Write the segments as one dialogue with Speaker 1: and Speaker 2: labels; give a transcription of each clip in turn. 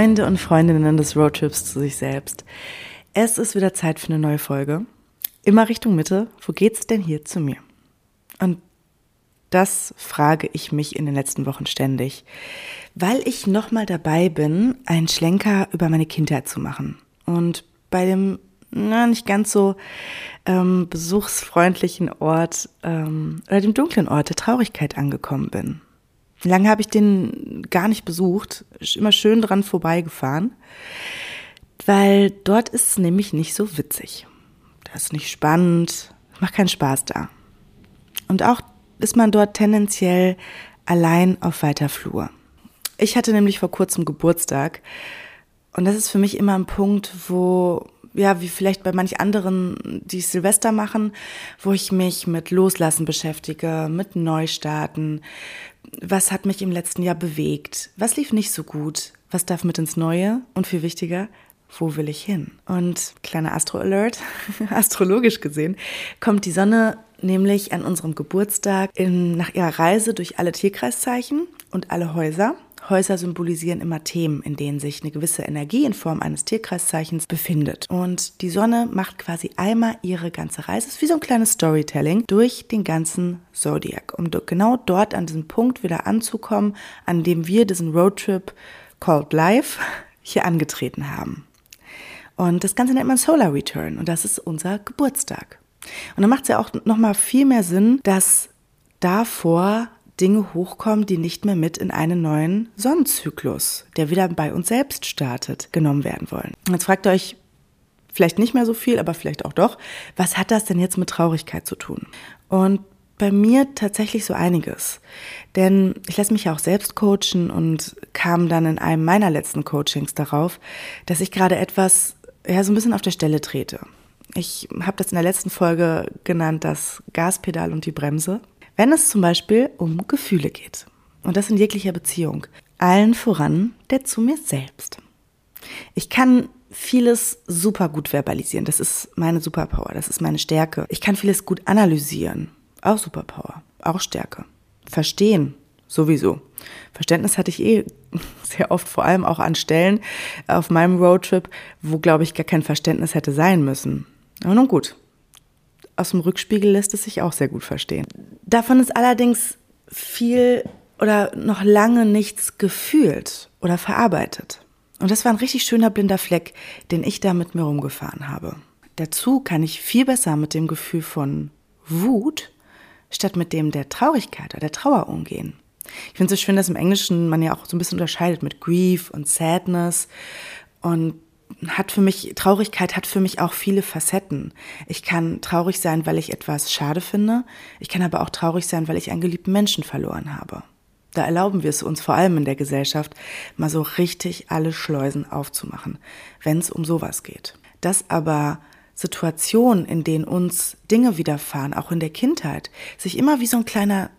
Speaker 1: Freunde und Freundinnen des Roadtrips zu sich selbst. Es ist wieder Zeit für eine neue Folge. Immer Richtung Mitte. Wo geht's denn hier zu mir? Und das frage ich mich in den letzten Wochen ständig, weil ich nochmal dabei bin, einen Schlenker über meine Kindheit zu machen. Und bei dem na, nicht ganz so ähm, besuchsfreundlichen Ort ähm, oder dem dunklen Ort der Traurigkeit angekommen bin. Lange habe ich den gar nicht besucht, immer schön dran vorbeigefahren, weil dort ist es nämlich nicht so witzig. Das ist nicht spannend, macht keinen Spaß da. Und auch ist man dort tendenziell allein auf weiter Flur. Ich hatte nämlich vor kurzem Geburtstag und das ist für mich immer ein Punkt, wo ja, wie vielleicht bei manch anderen, die Silvester machen, wo ich mich mit Loslassen beschäftige, mit Neustarten. Was hat mich im letzten Jahr bewegt? Was lief nicht so gut? Was darf mit ins Neue? Und viel wichtiger, wo will ich hin? Und kleiner Astro-Alert, astrologisch gesehen, kommt die Sonne nämlich an unserem Geburtstag in, nach ihrer Reise durch alle Tierkreiszeichen und alle Häuser Häuser symbolisieren immer Themen, in denen sich eine gewisse Energie in Form eines Tierkreiszeichens befindet. Und die Sonne macht quasi einmal ihre ganze Reise. Es ist wie so ein kleines Storytelling durch den ganzen Zodiac, um genau dort an diesem Punkt wieder anzukommen, an dem wir diesen Roadtrip called Life hier angetreten haben. Und das Ganze nennt man Solar Return und das ist unser Geburtstag. Und dann macht es ja auch nochmal viel mehr Sinn, dass davor Dinge hochkommen, die nicht mehr mit in einen neuen Sonnenzyklus, der wieder bei uns selbst startet, genommen werden wollen. Jetzt fragt ihr euch vielleicht nicht mehr so viel, aber vielleicht auch doch, was hat das denn jetzt mit Traurigkeit zu tun? Und bei mir tatsächlich so einiges. Denn ich lasse mich ja auch selbst coachen und kam dann in einem meiner letzten Coachings darauf, dass ich gerade etwas, ja, so ein bisschen auf der Stelle trete. Ich habe das in der letzten Folge genannt, das Gaspedal und die Bremse. Wenn es zum Beispiel um Gefühle geht, und das in jeglicher Beziehung, allen voran der zu mir selbst. Ich kann vieles super gut verbalisieren. Das ist meine Superpower, das ist meine Stärke. Ich kann vieles gut analysieren. Auch Superpower, auch Stärke. Verstehen, sowieso. Verständnis hatte ich eh sehr oft, vor allem auch an Stellen auf meinem Roadtrip, wo, glaube ich, gar kein Verständnis hätte sein müssen. Aber nun gut, aus dem Rückspiegel lässt es sich auch sehr gut verstehen. Davon ist allerdings viel oder noch lange nichts gefühlt oder verarbeitet. Und das war ein richtig schöner blinder Fleck, den ich da mit mir rumgefahren habe. Dazu kann ich viel besser mit dem Gefühl von Wut statt mit dem der Traurigkeit oder der Trauer umgehen. Ich finde es so schön, dass im Englischen man ja auch so ein bisschen unterscheidet mit Grief und Sadness. Und hat für mich, Traurigkeit hat für mich auch viele Facetten. Ich kann traurig sein, weil ich etwas schade finde. Ich kann aber auch traurig sein, weil ich einen geliebten Menschen verloren habe. Da erlauben wir es uns vor allem in der Gesellschaft, mal so richtig alle Schleusen aufzumachen, wenn es um sowas geht. Dass aber Situationen, in denen uns Dinge widerfahren, auch in der Kindheit, sich immer wie so ein kleiner,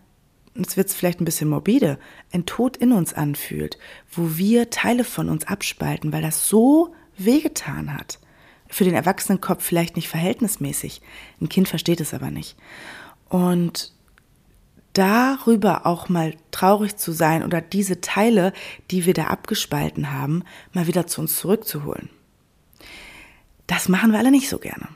Speaker 1: jetzt wird es vielleicht ein bisschen morbide, ein Tod in uns anfühlt, wo wir Teile von uns abspalten, weil das so wehgetan hat. Für den Erwachsenenkopf vielleicht nicht verhältnismäßig. Ein Kind versteht es aber nicht. Und darüber auch mal traurig zu sein oder diese Teile, die wir da abgespalten haben, mal wieder zu uns zurückzuholen. Das machen wir alle nicht so gerne.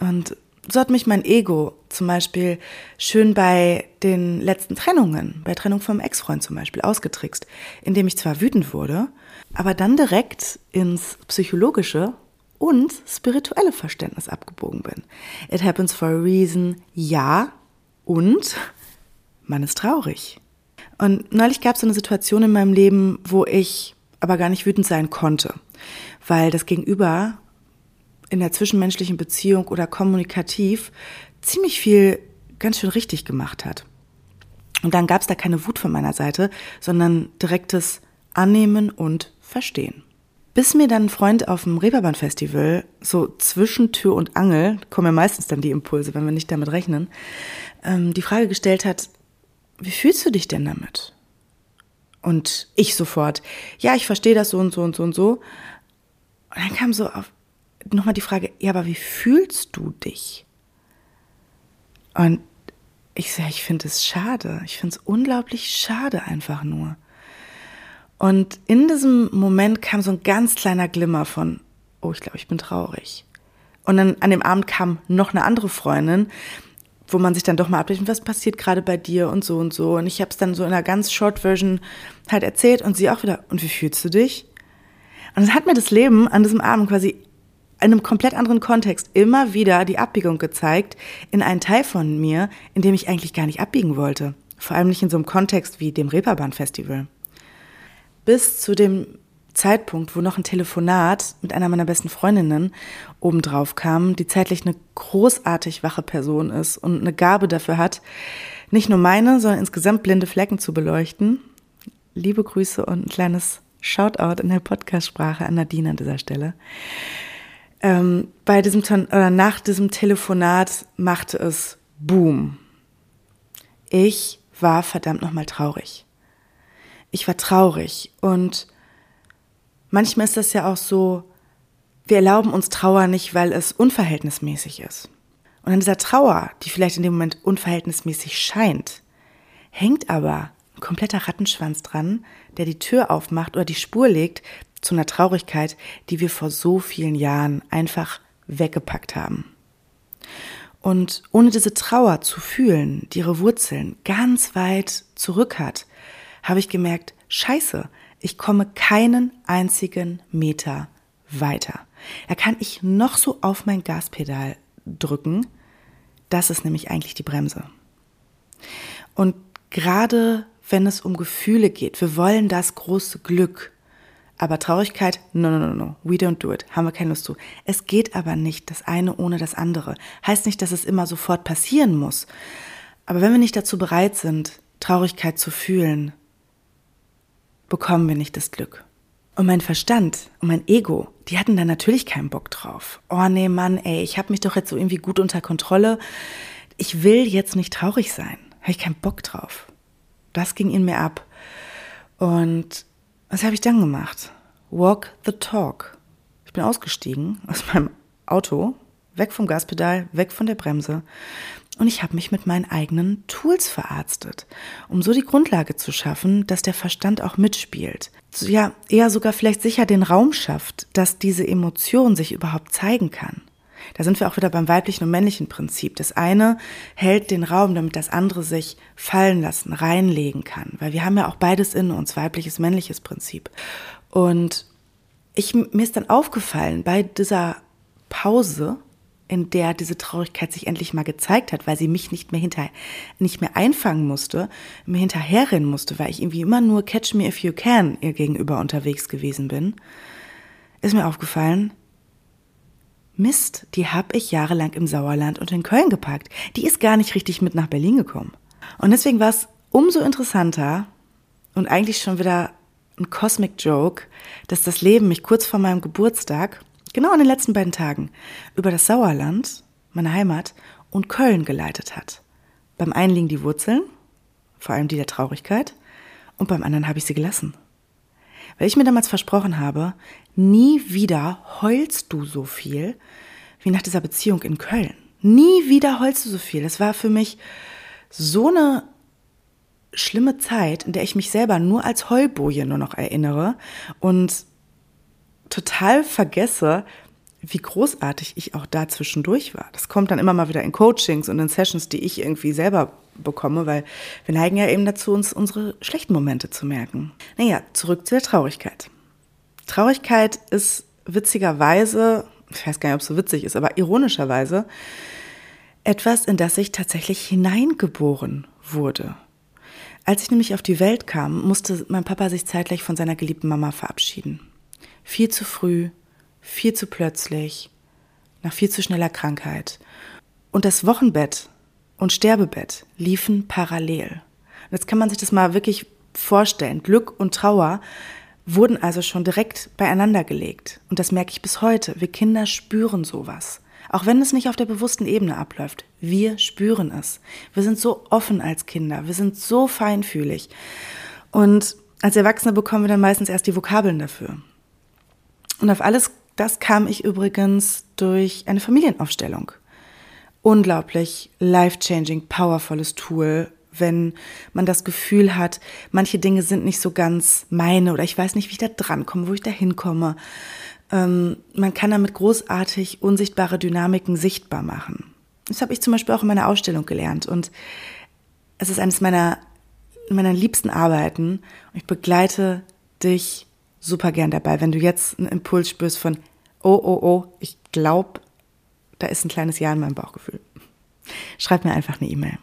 Speaker 1: Und so hat mich mein Ego zum Beispiel schön bei den letzten Trennungen, bei Trennung vom Ex-Freund zum Beispiel, ausgetrickst, indem ich zwar wütend wurde, aber dann direkt ins psychologische und spirituelle Verständnis abgebogen bin. It happens for a reason, ja, und man ist traurig. Und neulich gab es eine Situation in meinem Leben, wo ich aber gar nicht wütend sein konnte, weil das Gegenüber in der zwischenmenschlichen Beziehung oder kommunikativ ziemlich viel ganz schön richtig gemacht hat. Und dann gab es da keine Wut von meiner Seite, sondern direktes Annehmen und Verstehen. Bis mir dann ein Freund auf dem Reeperbahn-Festival, so zwischen Tür und Angel, kommen ja meistens dann die Impulse, wenn wir nicht damit rechnen, ähm, die Frage gestellt hat, wie fühlst du dich denn damit? Und ich sofort, ja, ich verstehe das so und so und so und so. Und dann kam so auf, nochmal die Frage, ja, aber wie fühlst du dich? Und ich sage, ich finde es schade. Ich finde es unglaublich schade einfach nur. Und in diesem Moment kam so ein ganz kleiner Glimmer von, oh, ich glaube, ich bin traurig. Und dann an dem Abend kam noch eine andere Freundin, wo man sich dann doch mal abbricht, was passiert gerade bei dir und so und so. Und ich habe es dann so in einer ganz Short Version halt erzählt und sie auch wieder, und wie fühlst du dich? Und es hat mir das Leben an diesem Abend quasi einem komplett anderen Kontext immer wieder die Abbiegung gezeigt in einen Teil von mir, in dem ich eigentlich gar nicht abbiegen wollte. Vor allem nicht in so einem Kontext wie dem Reeperbahn-Festival. Bis zu dem Zeitpunkt, wo noch ein Telefonat mit einer meiner besten Freundinnen obendrauf kam, die zeitlich eine großartig wache Person ist und eine Gabe dafür hat, nicht nur meine, sondern insgesamt blinde Flecken zu beleuchten. Liebe Grüße und ein kleines Shoutout in der Podcastsprache an Nadine an dieser Stelle. Ähm, bei diesem oder nach diesem Telefonat machte es Boom. Ich war verdammt nochmal traurig. Ich war traurig und manchmal ist das ja auch so, wir erlauben uns Trauer nicht, weil es unverhältnismäßig ist. Und an dieser Trauer, die vielleicht in dem Moment unverhältnismäßig scheint, hängt aber ein kompletter Rattenschwanz dran, der die Tür aufmacht oder die Spur legt zu einer Traurigkeit, die wir vor so vielen Jahren einfach weggepackt haben. Und ohne diese Trauer zu fühlen, die ihre Wurzeln ganz weit zurück hat, habe ich gemerkt, scheiße, ich komme keinen einzigen Meter weiter. Da kann ich noch so auf mein Gaspedal drücken. Das ist nämlich eigentlich die Bremse. Und gerade wenn es um Gefühle geht, wir wollen das große Glück. Aber Traurigkeit, no, no, no, no, we don't do it, haben wir keine Lust zu. Es geht aber nicht das eine ohne das andere. Heißt nicht, dass es immer sofort passieren muss. Aber wenn wir nicht dazu bereit sind, Traurigkeit zu fühlen, bekommen wir nicht das Glück. Und mein Verstand und mein Ego, die hatten da natürlich keinen Bock drauf. Oh nee, Mann, ey, ich habe mich doch jetzt so irgendwie gut unter Kontrolle. Ich will jetzt nicht traurig sein. Habe ich keinen Bock drauf. Das ging in mir ab. Und was habe ich dann gemacht? Walk the talk. Ich bin ausgestiegen aus meinem Auto, weg vom Gaspedal, weg von der Bremse und ich habe mich mit meinen eigenen Tools verarztet, um so die Grundlage zu schaffen, dass der Verstand auch mitspielt. Ja, eher sogar vielleicht sicher den Raum schafft, dass diese Emotion sich überhaupt zeigen kann. Da sind wir auch wieder beim weiblichen und männlichen Prinzip. Das eine hält den Raum, damit das andere sich fallen lassen, reinlegen kann. Weil wir haben ja auch beides in uns, weibliches, männliches Prinzip. Und ich, mir ist dann aufgefallen bei dieser Pause, in der diese Traurigkeit sich endlich mal gezeigt hat, weil sie mich nicht mehr hinter, nicht mehr einfangen musste, mir hinterherrennen musste, weil ich irgendwie immer nur Catch Me If You Can ihr gegenüber unterwegs gewesen bin, ist mir aufgefallen, Mist, die habe ich jahrelang im Sauerland und in Köln geparkt. Die ist gar nicht richtig mit nach Berlin gekommen. Und deswegen war es umso interessanter und eigentlich schon wieder ein Cosmic Joke, dass das Leben mich kurz vor meinem Geburtstag genau in den letzten beiden Tagen, über das Sauerland, meine Heimat, und Köln geleitet hat. Beim einen liegen die Wurzeln, vor allem die der Traurigkeit, und beim anderen habe ich sie gelassen. Weil ich mir damals versprochen habe, nie wieder heulst du so viel wie nach dieser Beziehung in Köln. Nie wieder heulst du so viel. Es war für mich so eine schlimme Zeit, in der ich mich selber nur als Heulboje nur noch erinnere und total vergesse, wie großartig ich auch da zwischendurch war. Das kommt dann immer mal wieder in Coachings und in Sessions, die ich irgendwie selber bekomme, weil wir neigen ja eben dazu, uns unsere schlechten Momente zu merken. Naja, zurück zu der Traurigkeit. Traurigkeit ist witzigerweise, ich weiß gar nicht, ob es so witzig ist, aber ironischerweise etwas, in das ich tatsächlich hineingeboren wurde. Als ich nämlich auf die Welt kam, musste mein Papa sich zeitgleich von seiner geliebten Mama verabschieden. Viel zu früh, viel zu plötzlich, nach viel zu schneller Krankheit. Und das Wochenbett und Sterbebett liefen parallel. Und jetzt kann man sich das mal wirklich vorstellen. Glück und Trauer wurden also schon direkt beieinander gelegt. Und das merke ich bis heute. Wir Kinder spüren sowas. Auch wenn es nicht auf der bewussten Ebene abläuft. Wir spüren es. Wir sind so offen als Kinder. Wir sind so feinfühlig. Und als Erwachsene bekommen wir dann meistens erst die Vokabeln dafür. Und auf alles das kam ich übrigens durch eine Familienaufstellung. Unglaublich life-changing, powervolles Tool, wenn man das Gefühl hat, manche Dinge sind nicht so ganz meine oder ich weiß nicht, wie ich da drankomme, wo ich da hinkomme. Ähm, man kann damit großartig unsichtbare Dynamiken sichtbar machen. Das habe ich zum Beispiel auch in meiner Ausstellung gelernt und es ist eines meiner, meiner liebsten Arbeiten. Ich begleite dich super gern dabei, wenn du jetzt einen Impuls spürst von, oh, oh, oh, ich glaube, da ist ein kleines Ja in meinem Bauchgefühl. Schreib mir einfach eine E-Mail.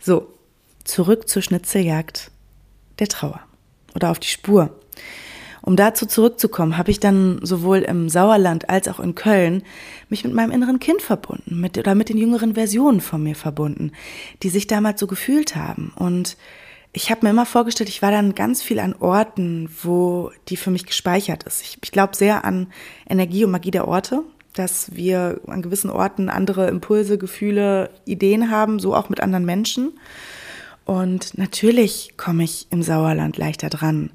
Speaker 1: So, zurück zur Schnitzeljagd der Trauer oder auf die Spur. Um dazu zurückzukommen, habe ich dann sowohl im Sauerland als auch in Köln mich mit meinem inneren Kind verbunden, mit oder mit den jüngeren Versionen von mir verbunden, die sich damals so gefühlt haben. Und ich habe mir immer vorgestellt, ich war dann ganz viel an Orten, wo die für mich gespeichert ist. Ich, ich glaube sehr an Energie und Magie der Orte, dass wir an gewissen Orten andere Impulse, Gefühle, Ideen haben, so auch mit anderen Menschen. Und natürlich komme ich im Sauerland leichter dran.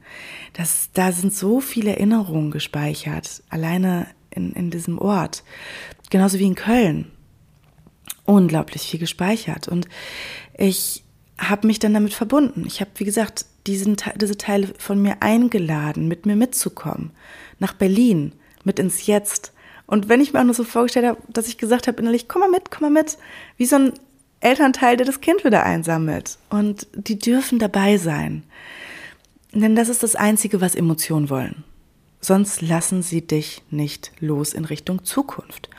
Speaker 1: Das, da sind so viele Erinnerungen gespeichert, alleine in, in diesem Ort. Genauso wie in Köln. Unglaublich viel gespeichert. Und ich habe mich dann damit verbunden. Ich habe, wie gesagt, diesen, diese Teile von mir eingeladen, mit mir mitzukommen. Nach Berlin, mit ins Jetzt. Und wenn ich mir auch nur so vorgestellt habe, dass ich gesagt habe innerlich, komm mal mit, komm mal mit, wie so ein Elternteil, der das Kind wieder einsammelt. Und die dürfen dabei sein. Denn das ist das Einzige, was Emotionen wollen. Sonst lassen sie dich nicht los in Richtung Zukunft.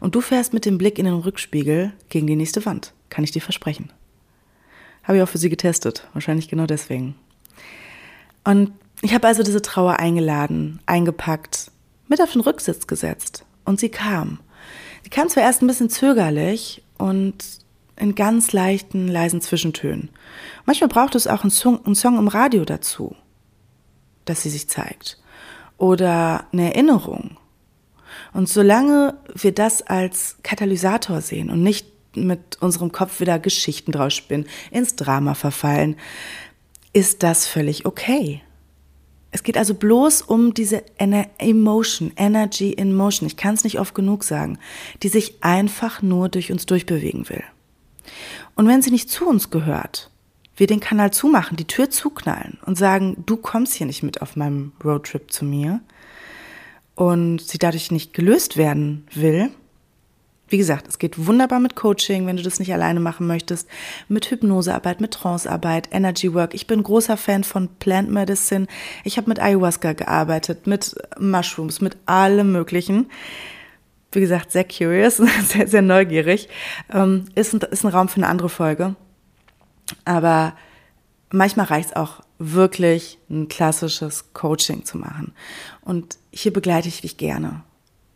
Speaker 1: Und du fährst mit dem Blick in den Rückspiegel gegen die nächste Wand. Kann ich dir versprechen. Habe ich auch für sie getestet. Wahrscheinlich genau deswegen. Und ich habe also diese Trauer eingeladen, eingepackt, mit auf den Rücksitz gesetzt. Und sie kam. Sie kam zwar erst ein bisschen zögerlich und in ganz leichten, leisen Zwischentönen. Manchmal braucht es auch einen Song, einen Song im Radio dazu, dass sie sich zeigt. Oder eine Erinnerung. Und solange wir das als Katalysator sehen und nicht mit unserem Kopf wieder Geschichten draus spinnen, ins Drama verfallen, ist das völlig okay. Es geht also bloß um diese Emotion, Energy in Motion, ich kann es nicht oft genug sagen, die sich einfach nur durch uns durchbewegen will. Und wenn sie nicht zu uns gehört, wir den Kanal zumachen, die Tür zuknallen und sagen, du kommst hier nicht mit auf meinem Roadtrip zu mir und sie dadurch nicht gelöst werden will, wie gesagt, es geht wunderbar mit Coaching, wenn du das nicht alleine machen möchtest, mit Hypnosearbeit, mit Trancearbeit, Energy Work. Ich bin großer Fan von Plant Medicine. Ich habe mit Ayahuasca gearbeitet, mit Mushrooms, mit allem Möglichen wie gesagt, sehr curious, sehr, sehr neugierig. Ähm, ist, ein, ist ein Raum für eine andere Folge. Aber manchmal reicht es auch wirklich, ein klassisches Coaching zu machen. Und hier begleite ich dich gerne,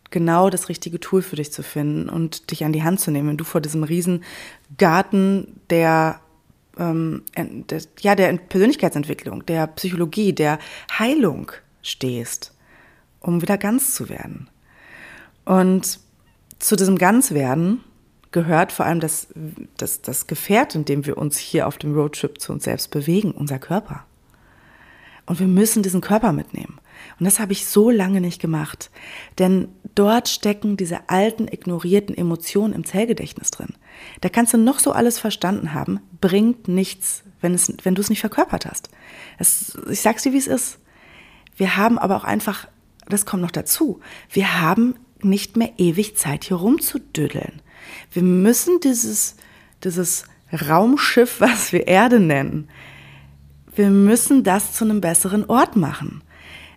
Speaker 1: genau das richtige Tool für dich zu finden und dich an die Hand zu nehmen, wenn du vor diesem riesen Garten der ähm, der, ja, der Persönlichkeitsentwicklung, der Psychologie, der Heilung stehst, um wieder ganz zu werden. Und zu diesem Ganzwerden gehört vor allem das, das, das Gefährt, in dem wir uns hier auf dem Roadtrip zu uns selbst bewegen, unser Körper. Und wir müssen diesen Körper mitnehmen. Und das habe ich so lange nicht gemacht. Denn dort stecken diese alten, ignorierten Emotionen im Zellgedächtnis drin. Da kannst du noch so alles verstanden haben, bringt nichts, wenn, es, wenn du es nicht verkörpert hast. Es, ich sag's dir, wie es ist. Wir haben aber auch einfach, das kommt noch dazu, wir haben nicht mehr ewig Zeit, hier rumzudüddeln. Wir müssen dieses, dieses Raumschiff, was wir Erde nennen, wir müssen das zu einem besseren Ort machen.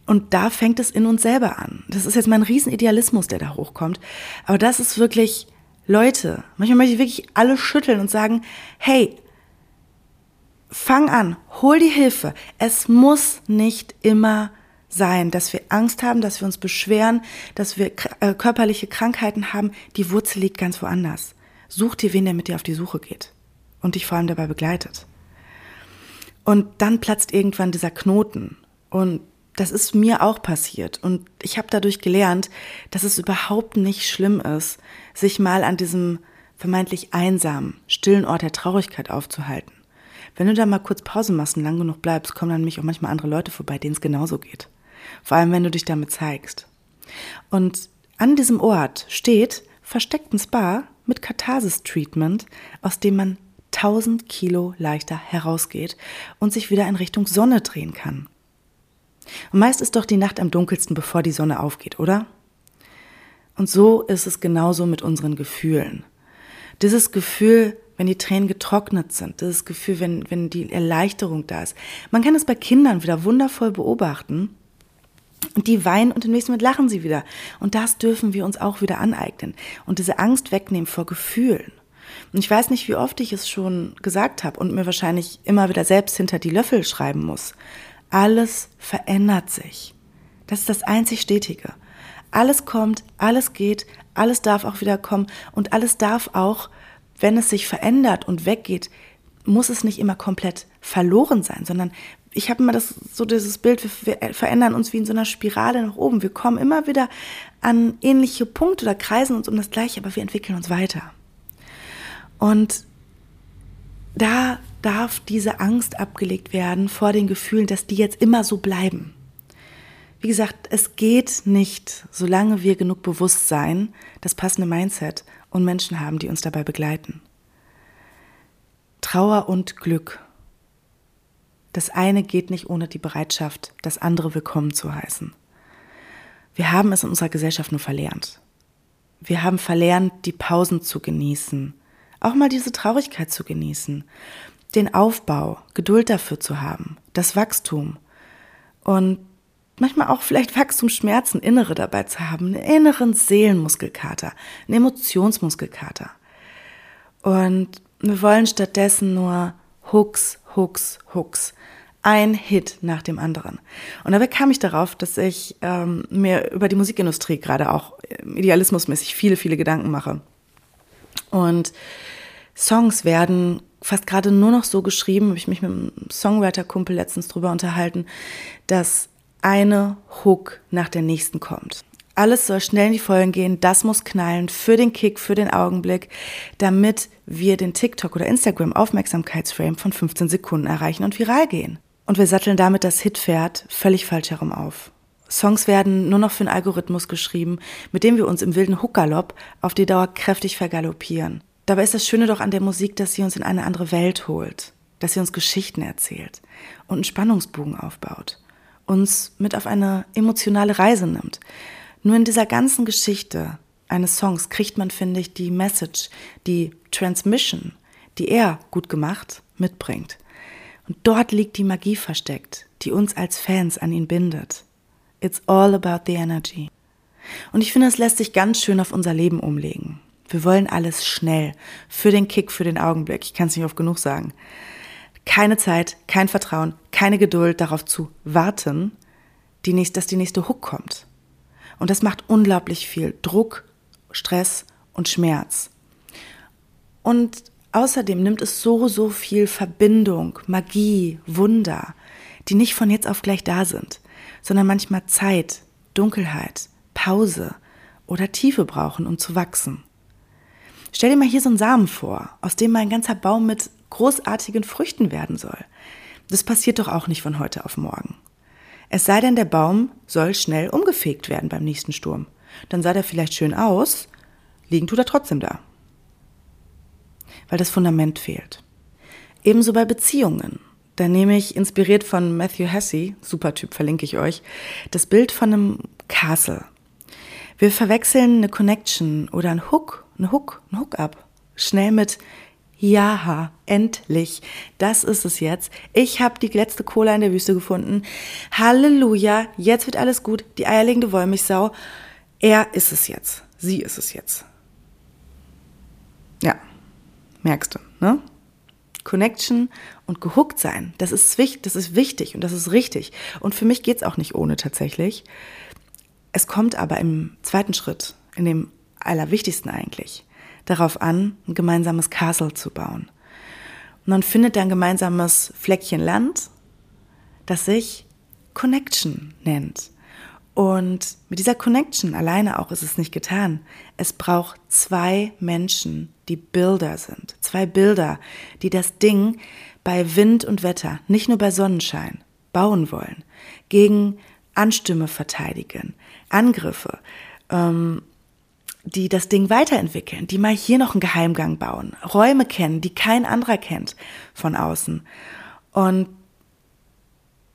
Speaker 1: Und da fängt es in uns selber an. Das ist jetzt mein Riesenidealismus, der da hochkommt. Aber das ist wirklich, Leute, manchmal möchte ich wirklich alle schütteln und sagen, hey, fang an, hol die Hilfe. Es muss nicht immer sein, dass wir Angst haben, dass wir uns beschweren, dass wir äh, körperliche Krankheiten haben. Die Wurzel liegt ganz woanders. Such dir wen, der mit dir auf die Suche geht und dich vor allem dabei begleitet. Und dann platzt irgendwann dieser Knoten. Und das ist mir auch passiert. Und ich habe dadurch gelernt, dass es überhaupt nicht schlimm ist, sich mal an diesem vermeintlich einsamen, stillen Ort der Traurigkeit aufzuhalten. Wenn du da mal kurz Pause machst und lang genug bleibst, kommen dann nämlich auch manchmal andere Leute vorbei, denen es genauso geht. Vor allem, wenn du dich damit zeigst. Und an diesem Ort steht versteckt ein Spa mit Katharsis-Treatment, aus dem man 1000 Kilo leichter herausgeht und sich wieder in Richtung Sonne drehen kann. Und meist ist doch die Nacht am dunkelsten, bevor die Sonne aufgeht, oder? Und so ist es genauso mit unseren Gefühlen. Dieses Gefühl, wenn die Tränen getrocknet sind, dieses Gefühl, wenn, wenn die Erleichterung da ist. Man kann es bei Kindern wieder wundervoll beobachten. Und die weinen und im nächsten Moment lachen sie wieder. Und das dürfen wir uns auch wieder aneignen. Und diese Angst wegnehmen vor Gefühlen. Und ich weiß nicht, wie oft ich es schon gesagt habe und mir wahrscheinlich immer wieder selbst hinter die Löffel schreiben muss. Alles verändert sich. Das ist das einzig Stetige. Alles kommt, alles geht, alles darf auch wieder kommen und alles darf auch, wenn es sich verändert und weggeht, muss es nicht immer komplett verloren sein, sondern ich habe immer das, so dieses Bild, wir verändern uns wie in so einer Spirale nach oben. Wir kommen immer wieder an ähnliche Punkte oder kreisen uns um das Gleiche, aber wir entwickeln uns weiter. Und da darf diese Angst abgelegt werden vor den Gefühlen, dass die jetzt immer so bleiben. Wie gesagt, es geht nicht, solange wir genug Bewusstsein, das passende Mindset und Menschen haben, die uns dabei begleiten. Trauer und Glück das eine geht nicht ohne die Bereitschaft, das andere willkommen zu heißen. Wir haben es in unserer Gesellschaft nur verlernt. Wir haben verlernt, die Pausen zu genießen, auch mal diese Traurigkeit zu genießen, den Aufbau, Geduld dafür zu haben, das Wachstum und manchmal auch vielleicht Wachstumsschmerzen, innere dabei zu haben, einen inneren Seelenmuskelkater, einen Emotionsmuskelkater. Und wir wollen stattdessen nur Hooks, Hooks, Hooks. Ein Hit nach dem anderen. Und dabei kam ich darauf, dass ich ähm, mir über die Musikindustrie gerade auch idealismusmäßig viele, viele Gedanken mache. Und Songs werden fast gerade nur noch so geschrieben, habe ich mich mit einem Songwriter-Kumpel letztens drüber unterhalten, dass eine Hook nach der nächsten kommt. Alles soll schnell in die Vollen gehen, das muss knallen für den Kick, für den Augenblick, damit wir den TikTok oder Instagram Aufmerksamkeitsframe von 15 Sekunden erreichen und viral gehen. Und wir satteln damit das Hitpferd völlig falsch herum auf. Songs werden nur noch für einen Algorithmus geschrieben, mit dem wir uns im wilden Huckgalopp auf die Dauer kräftig vergaloppieren. Dabei ist das Schöne doch an der Musik, dass sie uns in eine andere Welt holt, dass sie uns Geschichten erzählt und einen Spannungsbogen aufbaut, uns mit auf eine emotionale Reise nimmt nur in dieser ganzen Geschichte eines Songs kriegt man, finde ich, die Message, die Transmission, die er gut gemacht mitbringt. Und dort liegt die Magie versteckt, die uns als Fans an ihn bindet. It's all about the energy. Und ich finde, es lässt sich ganz schön auf unser Leben umlegen. Wir wollen alles schnell, für den Kick, für den Augenblick. Ich kann es nicht oft genug sagen. Keine Zeit, kein Vertrauen, keine Geduld darauf zu warten, die nächste, dass die nächste Hook kommt. Und das macht unglaublich viel Druck, Stress und Schmerz. Und außerdem nimmt es so, so viel Verbindung, Magie, Wunder, die nicht von jetzt auf gleich da sind, sondern manchmal Zeit, Dunkelheit, Pause oder Tiefe brauchen, um zu wachsen. Stell dir mal hier so einen Samen vor, aus dem mal ein ganzer Baum mit großartigen Früchten werden soll. Das passiert doch auch nicht von heute auf morgen. Es sei denn, der Baum soll schnell umgefegt werden beim nächsten Sturm. Dann sah der vielleicht schön aus, liegen tut er trotzdem da. Weil das Fundament fehlt. Ebenso bei Beziehungen. Da nehme ich, inspiriert von Matthew Hesse, super Typ, verlinke ich euch, das Bild von einem Castle. Wir verwechseln eine Connection oder ein Hook, ein Hook, ein Hook-up schnell mit ja, endlich. Das ist es jetzt. Ich habe die letzte Cola in der Wüste gefunden. Halleluja, jetzt wird alles gut. Die eierlegende Wollmilchsau. Er ist es jetzt. Sie ist es jetzt. Ja, merkst du, ne? Connection und gehuckt sein, das ist, wichtig, das ist wichtig und das ist richtig. Und für mich geht's auch nicht ohne tatsächlich. Es kommt aber im zweiten Schritt, in dem allerwichtigsten eigentlich, darauf an, ein gemeinsames Castle zu bauen. Und man findet ein gemeinsames Fleckchen Land, das sich Connection nennt. Und mit dieser Connection alleine auch ist es nicht getan. Es braucht zwei Menschen, die Bilder sind. Zwei Bilder, die das Ding bei Wind und Wetter, nicht nur bei Sonnenschein, bauen wollen. Gegen Anstürme verteidigen, Angriffe, ähm, die das Ding weiterentwickeln, die mal hier noch einen Geheimgang bauen, Räume kennen, die kein anderer kennt von außen. Und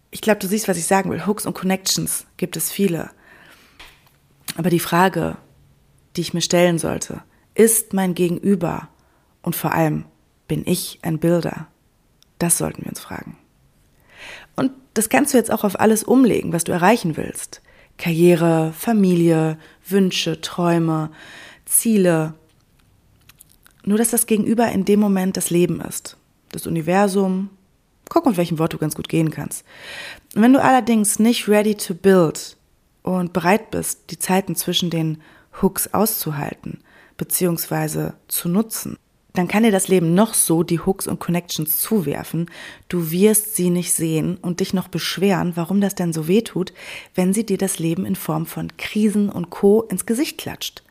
Speaker 1: ich glaube, du siehst, was ich sagen will. Hooks und Connections gibt es viele. Aber die Frage, die ich mir stellen sollte, ist mein Gegenüber und vor allem, bin ich ein Bilder? Das sollten wir uns fragen. Und das kannst du jetzt auch auf alles umlegen, was du erreichen willst. Karriere, Familie, Wünsche, Träume, Ziele. Nur dass das Gegenüber in dem Moment das Leben ist. Das Universum. Guck, mit welchem Wort du ganz gut gehen kannst. Wenn du allerdings nicht ready to build und bereit bist, die Zeiten zwischen den Hooks auszuhalten, beziehungsweise zu nutzen, dann kann dir das Leben noch so die Hooks und Connections zuwerfen. Du wirst sie nicht sehen und dich noch beschweren, warum das denn so weh tut, wenn sie dir das Leben in Form von Krisen und Co. ins Gesicht klatscht.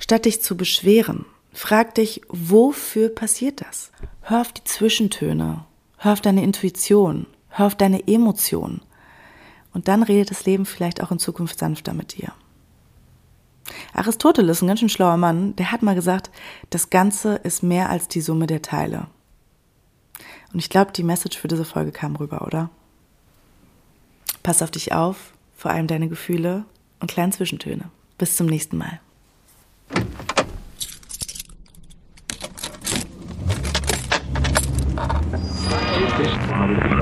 Speaker 1: Statt dich zu beschweren, frag dich, wofür passiert das? Hör auf die Zwischentöne, hör auf deine Intuition, hör auf deine Emotionen. Und dann redet das Leben vielleicht auch in Zukunft sanfter mit dir. Aristoteles, ein ganz schön schlauer Mann, der hat mal gesagt, das Ganze ist mehr als die Summe der Teile. Und ich glaube, die Message für diese Folge kam rüber, oder? Pass auf dich auf, vor allem deine Gefühle und kleinen Zwischentöne. Bis zum nächsten Mal.
Speaker 2: This